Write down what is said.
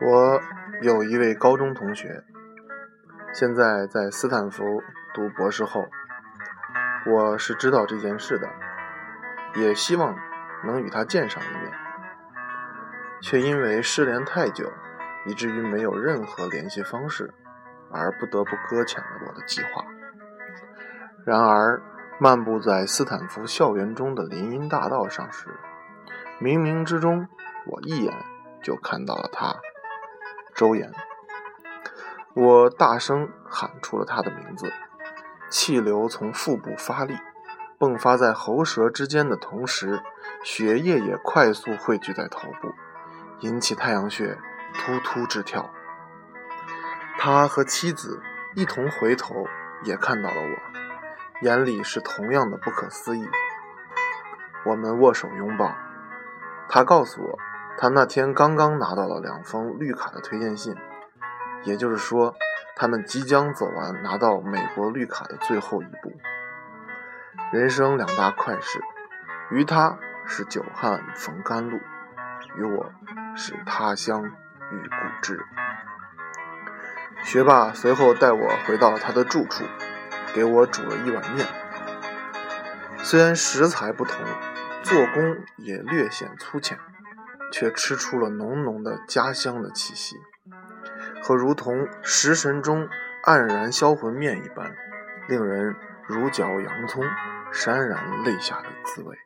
我有一位高中同学，现在在斯坦福读博士后。我是知道这件事的，也希望能与他见上一面，却因为失联太久，以至于没有任何联系方式，而不得不搁浅了我的计划。然而，漫步在斯坦福校园中的林荫大道上时，冥冥之中，我一眼就看到了他。周岩，我大声喊出了他的名字，气流从腹部发力，迸发在喉舌之间的同时，血液也快速汇聚在头部，引起太阳穴突突直跳。他和妻子一同回头，也看到了我，眼里是同样的不可思议。我们握手拥抱，他告诉我。他那天刚刚拿到了两封绿卡的推荐信，也就是说，他们即将走完拿到美国绿卡的最后一步。人生两大快事，于他是久旱逢甘露，于我是他乡遇故知。学霸随后带我回到他的住处，给我煮了一碗面。虽然食材不同，做工也略显粗浅。却吃出了浓浓的家乡的气息，和如同食神中黯然销魂面一般，令人如嚼洋葱，潸然泪下的滋味。